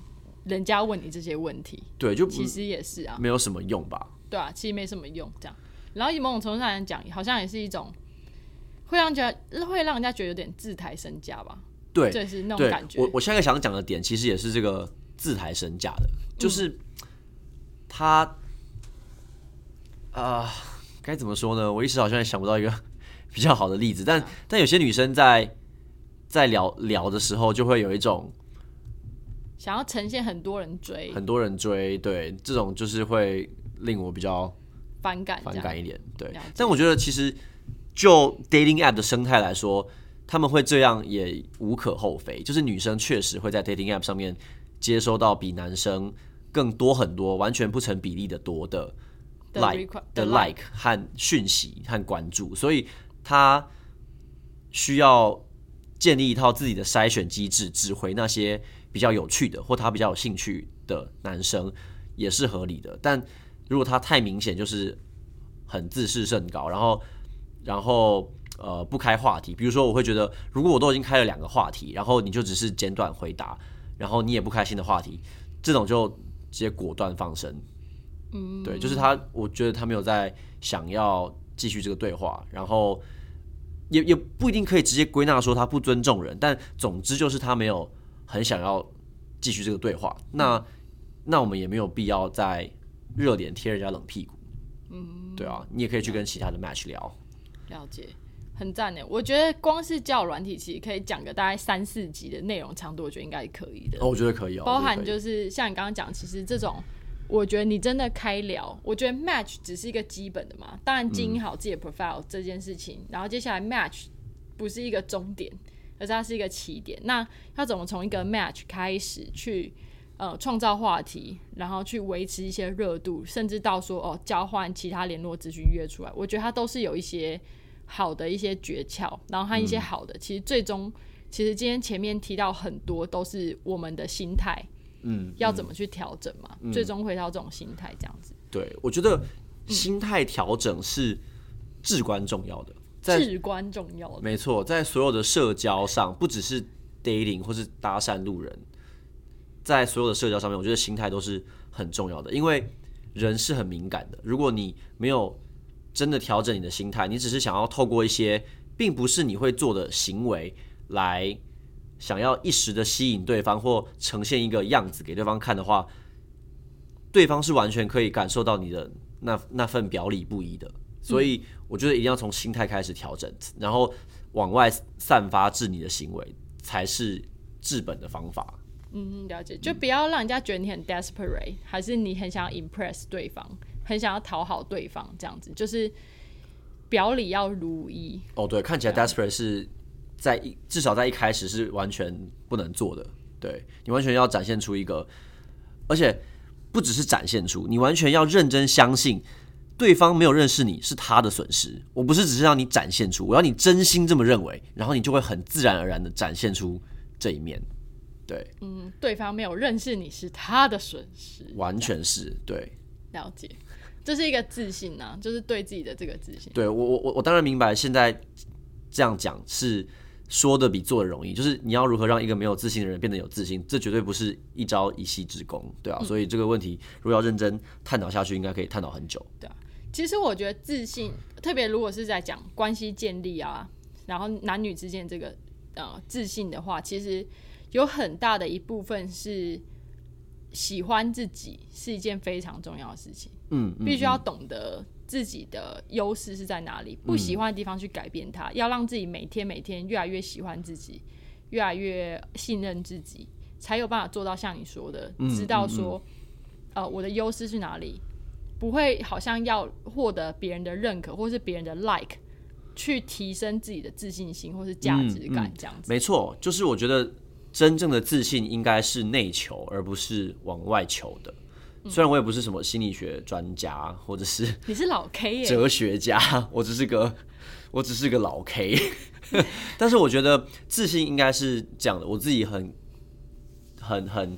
人家问你这些问题。对，就其实也是啊，没有什么用吧。对啊，其实没什么用，这样。然后以某种程度上来讲，好像也是一种会让觉得会让人家觉得有点自抬身价吧，对，就是那种对感觉。我我下一个想讲的点，其实也是这个自抬身价的，就是他啊，该、怎么说呢？我一时好像也想不到一个 比较好的例子，但但有些女生在在聊聊的时候，就会有一种想要呈现很多人追很多人追，对这种就是会令我比较反感，反感一点，对。但我觉得其实就 dating app 的生态来说，他们会这样也无可厚非。就是女生确实会在 dating app 上面接收到比男生更多很多，完全不成比例的多的的 like 的的 like 和讯息和关注，所以他需要建立一套自己的筛选机制，只回那些比较有趣的或他比较有兴趣的男生，也是合理的。但如果他太明显就是很自视甚高，然后然后呃不开话题，比如说我会觉得，如果我都已经开了两个话题，然后你就只是简短回答，然后你也不开心的话题，这种就直接果断放生。嗯，对，就是他，我觉得他没有在想要继续这个对话，然后也也不一定可以直接归纳说他不尊重人，但总之就是他没有很想要继续这个对话。那那我们也没有必要在热脸贴人家冷屁股。嗯，对啊，你也可以去跟其他的 match 聊。了解，很赞呢。我觉得光是教软体，其实可以讲个大概三四集的内容长度，我觉得应该是可以的。哦，我觉得可以哦，包含就是像你刚刚讲，其实这种，我觉得你真的开聊，我觉得 match 只是一个基本的嘛。当然经营好自己的 profile 这件事情，然后接下来 match 不是一个终点，而是它是一个起点。那要怎么从一个 match 开始去呃创造话题，然后去维持一些热度，甚至到说哦交换其他联络资讯约出来，我觉得它都是有一些好的一些诀窍，然后和一些好的，其实最终其实今天前面提到很多都是我们的心态。嗯，要怎么去调整嘛？最终回到这种心态，这样子对，我觉得心态调整是至关重要的，在至关重要的。没错，在所有的社交上，不只是 dating 或是搭讪路人，在所有的社交上面，我觉得心态都是很重要的，因为人是很敏感的。如果你没有真的调整你的心态，你只是想要透过一些并不是你会做的行为来想要一时的吸引对方或呈现一个样子给对方看的话，对方是完全可以感受到你的那那份表里不一的。所以我觉得一定要从心态开始调整，然后往外散发至你的行为，才是治本的方法。嗯，了解，就不要让人家觉得你很 desperate，还是你很想 impress 对方，很想要讨好对方，这样子就是表里要如一。哦，对，看起来 desperate 是在一至少在一开始是完全不能做的。对你完全要展现出一个，而且不只是展现出，你完全要认真相信对方没有认识你是他的损失。我不是只是让你展现出，我要你真心这么认为，然后你就会很自然而然的展现出这一面。对，嗯，对方没有认识你是他的损失，完全是对。了解，这是一个自信啊，就是对自己的这个自信。对我我我我当然明白，现在这样讲是说的比做的容易，就是你要如何让一个没有自信的人变得有自信，这绝对不是一朝一夕之功，对啊，所以这个问题如果要认真探讨下去，应该可以探讨很久。对啊其实我觉得自信，特别如果是在讲关系建立啊，然后男女之间这个呃自信的话，其实有很大的一部分是喜欢自己是一件非常重要的事情，嗯，嗯必须要懂得自己的优势是在哪里，不喜欢的地方去改变它，要让自己每天每天越来越喜欢自己，越来越信任自己，才有办法做到像你说的，知道说，呃，我的优势是哪里，不会好像要获得别人的认可或是别人的 like，去提升自己的自信心或是价值感这样子。没错，就是我觉得真正的自信应该是内求，而不是往外求的。虽然我也不是什么心理学专家，或者是你是老 K 耶、哲学家，我只是个我只是个老 K，但是我觉得自信应该是这样的，我自己很很很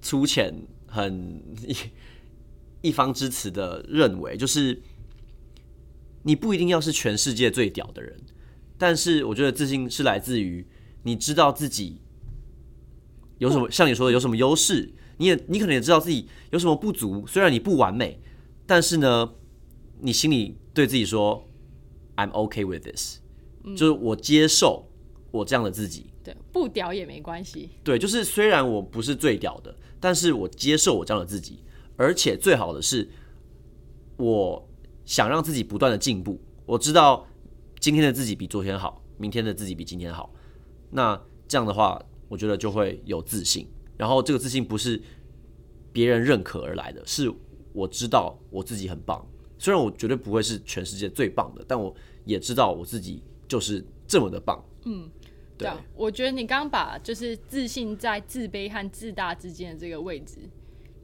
粗浅、很一一方之词的认为，就是你不一定要是全世界最屌的人，但是我觉得自信是来自于你知道自己有什么，像你说的有什么优势，你也你可能也知道自己有什么不足，虽然你不完美，但是呢，你心里对自己说，I'm okay with this，、就是我接受我这样的自己。对，不屌也没关系。对，就是虽然我不是最屌的，但是我接受我这样的自己，而且最好的是，我想让自己不断的进步。我知道今天的自己比昨天好，明天的自己比今天好。那这样的话，我觉得就会有自信。然后这个自信不是别人认可而来的，是我知道我自己很棒。虽然我绝对不会是全世界最棒的，但我也知道我自己就是这么的棒。嗯，对啊，我觉得你刚刚把就是自信在自卑和自大之间的这个位置，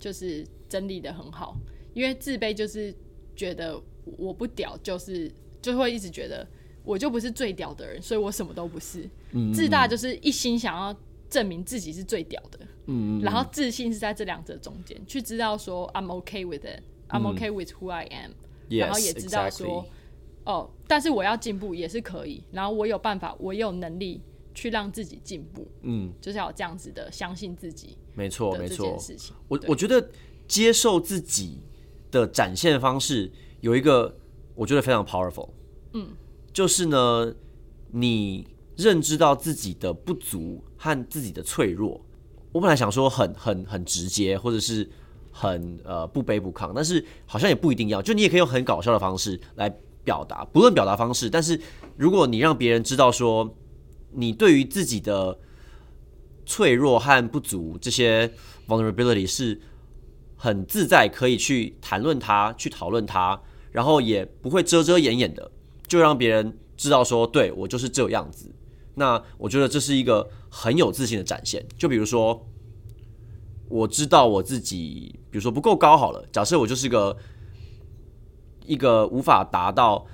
就是整理的很好。因为自卑就是觉得我不屌，就是就会一直觉得我就不是最屌的人，所以我什么都不是。自大就是一心想要证明自己是最屌的，嗯，然后自信是在这两者中间，去知道说 I'm okay with it，I'm okay with who I am，、然后也知道说.哦，但是我要进步也是可以，然后我有办法，我有能力去让自己进步，嗯，就是要有这样子的相信自己没错，没错件。事情。我我觉得接受自己的展现方式有一个我觉得非常 powerful，嗯，就是呢，你认知到自己的不足和自己的脆弱。我本来想说很很很直接，或者是很呃不卑不亢，但是好像也不一定要，就你也可以用很搞笑的方式来表达，不论表达方式，但是如果你让别人知道说你对于自己的脆弱和不足这些 vulnerability 是很自在，可以去谈论它，去讨论它，然后也不会遮遮掩掩的，就让别人知道说，对我就是这样子。那我觉得这是一个很有自信的展现。就比如说，我知道我自己，比如说不够高好了，假设我就是个一个无法达到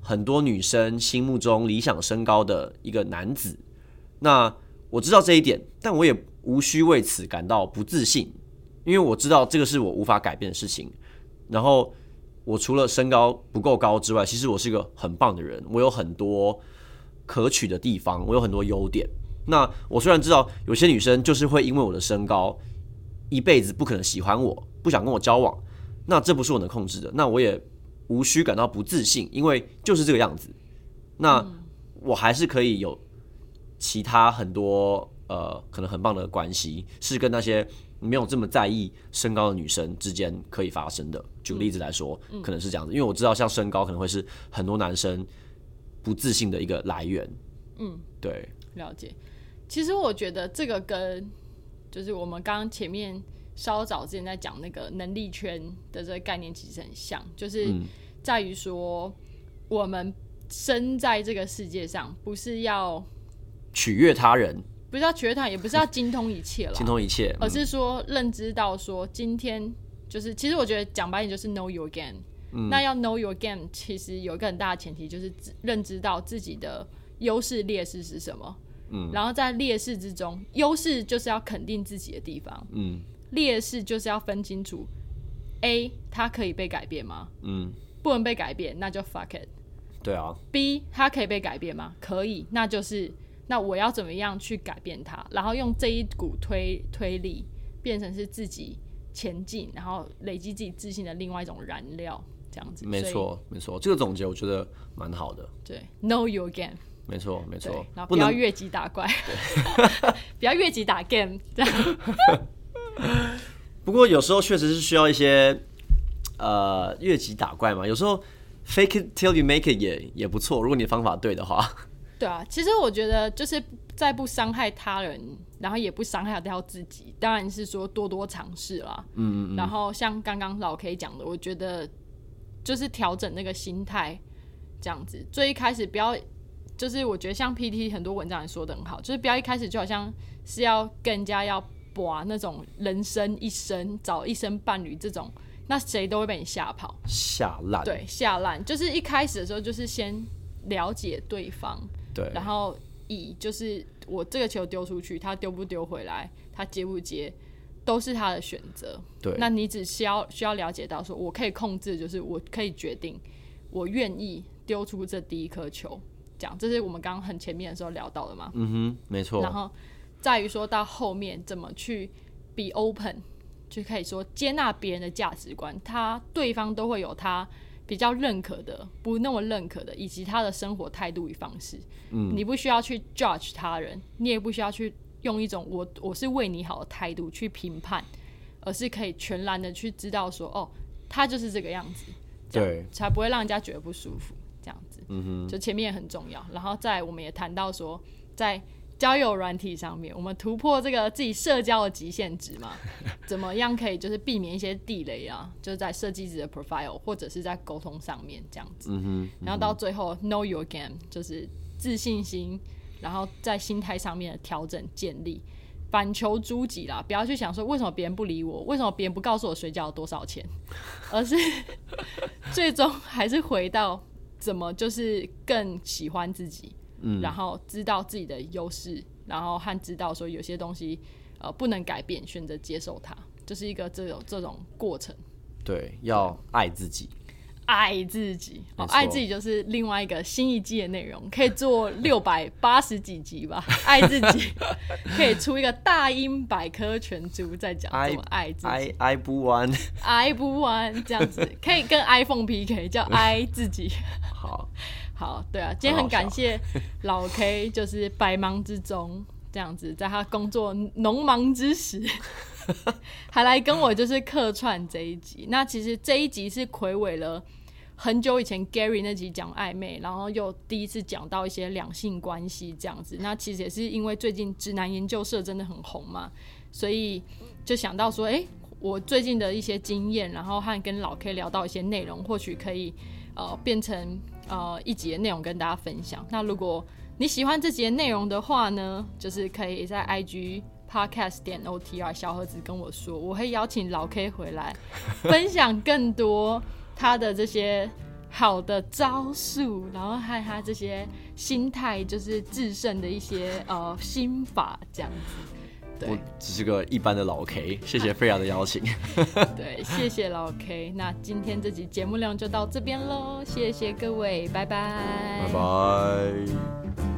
很多女生心目中理想身高的一个男子，那我知道这一点，但我也无需为此感到不自信，因为我知道这个是我无法改变的事情。然后我除了身高不够高之外，其实我是一个很棒的人，我有很多可取的地方，我有很多优点。那我虽然知道有些女生就是会因为我的身高一辈子不可能喜欢我，不想跟我交往，那这不是我能控制的，那我也无需感到不自信，因为就是这个样子。那我还是可以有其他很多呃可能很棒的关系，是跟那些没有这么在意身高的女生之间可以发生的。举个例子来说，可能是这样子，因为我知道像身高可能会是很多男生不自信的一个来源。嗯，对，了解。其实我觉得这个跟就是我们刚刚前面稍早之前在讲那个能力圈的这个概念其实很像，就是嗯在于说我们生在这个世界上，不是要取悦他人，不是要取悦他，也不是要精通一切了，精通一切。而是说认知到说今天就是，其实我觉得讲白一点就是 know your game。那要 know your game，其实有一个很大的前提就是认知到自己的优势劣势是什么。嗯，然后在劣势之中，优势就是要肯定自己的地方，嗯劣势就是要分清楚，A 它可以被改变吗？嗯，不能被改变，那就 fuck it。对啊，B 它可以被改变吗？可以，那就是那我要怎么样去改变它？然后用这一股推推力变成是自己前进，然后累积自己自信的另外一种燃料，这样子。没错没错，这个总结我觉得蛮好的。对，know your game，没错没对错，，然后不要越级打怪，不要越级打 game，这样。不过有时候确实是需要一些呃越级打怪嘛，有时候 fake it till you make it 也也不错，如果你的方法对的话。对啊，其实我觉得就是在不伤害他人，然后也不伤害到自己，当然是说多多尝试啦。嗯嗯然后像刚刚老 K 讲的，我觉得就是调整那个心态，这样子。最一开始不要，就是我觉得像 PT 很多文章也说的很好，就是不要一开始就好像是要跟人家要把那种人生一生找一生伴侣这种，那谁都会被你吓跑。吓烂，对，吓烂就是一开始的时候就是先了解对方。对然后以就是我这个球丢出去，他丢不丢回来，他接不接，都是他的选择。对那你只需要需要了解到，说我可以控制，就是我可以决定，我愿意丢出这第一颗球，这样，这是我们刚刚很前面的时候聊到的嘛。嗯哼，没错然，后在于说到后面怎么去 be open，就可以说接纳别人的价值观，他对方都会有他比较认可的，不那么认可的，以及他的生活态度与方式。嗯，你不需要去 judge 他人，你也不需要去用一种我我是为你好的态度去评判，而是可以全然的去知道说，哦，他就是这个样子，对才不会让人家觉得不舒服。嗯哼，就前面也很重要，然后再我们也谈到说，在交友软体上面，我们突破这个自己社交的极限值嘛，怎么样可以就是避免一些地雷啊？就是在设计自己的 profile 或者是在沟通上面这样子。嗯哼，然后到最后 know your game，就是自信心，然后在心态上面的调整建立，反求诸己啦，不要去想说为什么别人不理我，为什么别人不告诉我水饺有多少钱，而是 最终还是回到怎么就是更喜欢自己，嗯，然后知道自己的优势，然后和知道说有些东西呃不能改变，选择接受它，就是一个这种这种过程。对，要爱自己。爱自己，哦，爱自己就是另外一个新一季的内容，可以做六百八十几集吧。爱自己可以出一个大英百科全书，在讲怎么爱自己。爱爱不完，爱不完，这样子 可以跟 iPhone PK，叫 爱自己。好，好，对啊，今天很感谢老 K，就是百忙之中这样子，在他工作农忙之时。还来跟我就是客串这一集，那其实这一集是魁伟了很久以前 Gary 那集讲暧昧，然后又第一次讲到一些两性关系这样子。那其实也是因为最近直男研究社真的很红嘛，所以就想到说，哎，我最近的一些经验，然后和跟老 K 聊到一些内容，或许可以呃变成呃一集的内容跟大家分享。那如果你喜欢这集的内容的话呢，就是可以在 IG。Podcast 点 OTR 小盒子跟我说，我会邀请老 K 回来 分享更多他的这些好的招数，然后还有他这些心态，就是制胜的一些呃心法这样子。我只是个一般的老 K，谢谢菲亚的邀请。对，谢谢老 K。那今天这集节目量就到这边喽，谢谢各位，拜拜，拜拜。